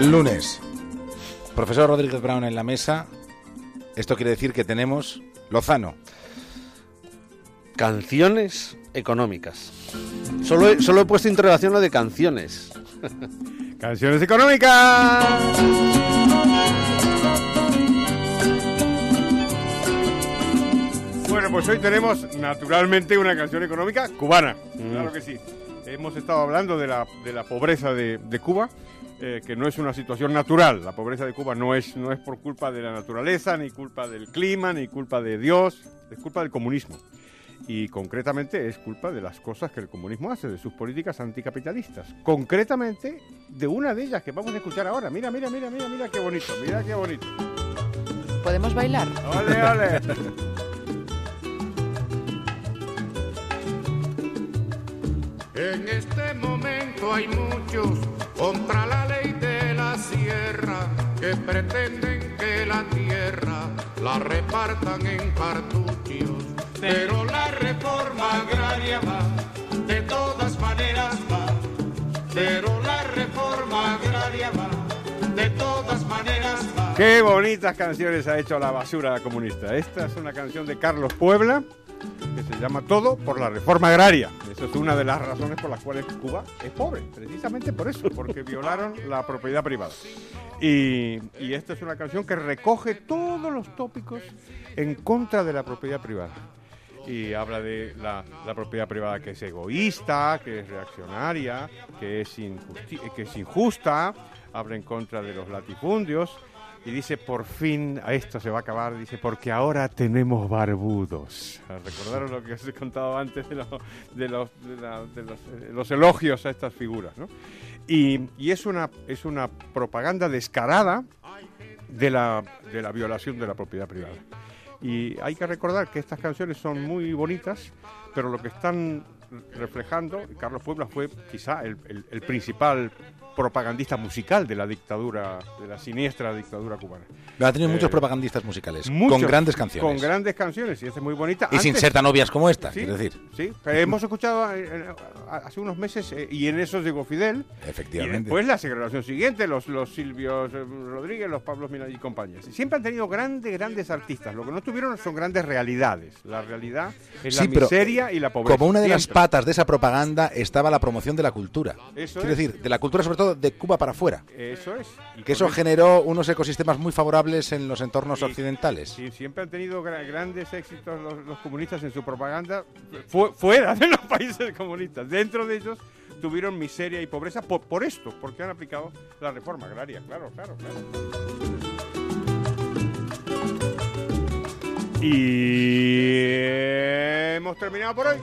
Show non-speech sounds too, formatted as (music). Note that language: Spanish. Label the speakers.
Speaker 1: Lunes. Profesor Rodríguez Brown en la mesa. Esto quiere decir que tenemos Lozano.
Speaker 2: Canciones económicas. Solo he, solo he puesto interrogación lo de canciones. (laughs)
Speaker 3: Canciones económicas. Bueno, pues hoy tenemos naturalmente una canción económica cubana. Claro que sí. Hemos estado hablando de la, de la pobreza de, de Cuba, eh, que no es una situación natural. La pobreza de Cuba no es, no es por culpa de la naturaleza, ni culpa del clima, ni culpa de Dios, es culpa del comunismo. Y concretamente es culpa de las cosas que el comunismo hace, de sus políticas anticapitalistas. Concretamente de una de ellas que vamos a escuchar ahora. Mira, mira, mira, mira, mira qué bonito, mira qué bonito.
Speaker 4: ¿Podemos bailar?
Speaker 3: ¡Ole, ole! (laughs)
Speaker 5: En este momento hay muchos contra la ley de la sierra que pretenden que la tierra la repartan en cartuchos. Pero la reforma agraria va, de todas maneras va. Pero la reforma agraria va, de todas maneras va.
Speaker 3: Qué bonitas canciones ha hecho la basura comunista. Esta es una canción de Carlos Puebla que se llama Todo por la reforma agraria. Eso es una de las razones por las cuales Cuba es pobre, precisamente por eso, porque violaron la propiedad privada. Y, esta es una canción que recoge todos los tópicos en contra de la propiedad privada. Y habla de la, propiedad privada que es egoísta, que es reaccionaria, que es injusta, habla en contra de los latifundios y dice, por fin, a esto se va a acabar, dice, porque ahora tenemos barbudos. Recordaron lo que os he contado antes de, lo- de los, de la- elogios a estas figuras, ¿no? Y, es, una, es una propaganda descarada de la, de la violación de la propiedad privada. Y hay que recordar que estas canciones son muy bonitas, pero lo que están reflejando, Carlos Puebla fue quizá el principal propagandista musical de la dictadura, de la siniestra dictadura cubana.
Speaker 1: Ha tenido
Speaker 3: Eh,
Speaker 1: muchos propagandistas musicales.
Speaker 3: Muchos,
Speaker 1: con grandes canciones.
Speaker 3: Con grandes canciones, y esta es muy bonita.
Speaker 1: y sin ser tan obvias como esta,
Speaker 3: Sí,
Speaker 1: quiero decir.
Speaker 3: Sí, pero hemos escuchado eh, eh, hace unos meses, eh, y en eso llegó Fidel, y
Speaker 1: Efectivamente.
Speaker 3: después la generación siguiente, los, los Silvios eh, Rodríguez, los Pablos Mina y compañías. Siempre han tenido grandes, grandes artistas. Lo que no tuvieron son grandes realidades. La realidad es
Speaker 1: Sí,
Speaker 3: la miseria y la pobreza.
Speaker 1: Como una de las patas de esa propaganda estaba la promoción de la cultura.
Speaker 3: Eso
Speaker 1: Quiero
Speaker 3: es.
Speaker 1: decir, de la cultura sobre todo de Cuba para afuera.
Speaker 3: Eso es. Y
Speaker 1: Que eso generó unos ecosistemas muy favorables en los entornos
Speaker 3: Y-
Speaker 1: occidentales.
Speaker 3: Sí, siempre han tenido gra- grandes éxitos los, los comunistas en su propaganda fu- fuera de los (laughs) países comunistas. Dentro de ellos tuvieron miseria y pobreza por, por esto, porque han aplicado la reforma agraria. Claro, claro, claro. Y hemos terminado por hoy.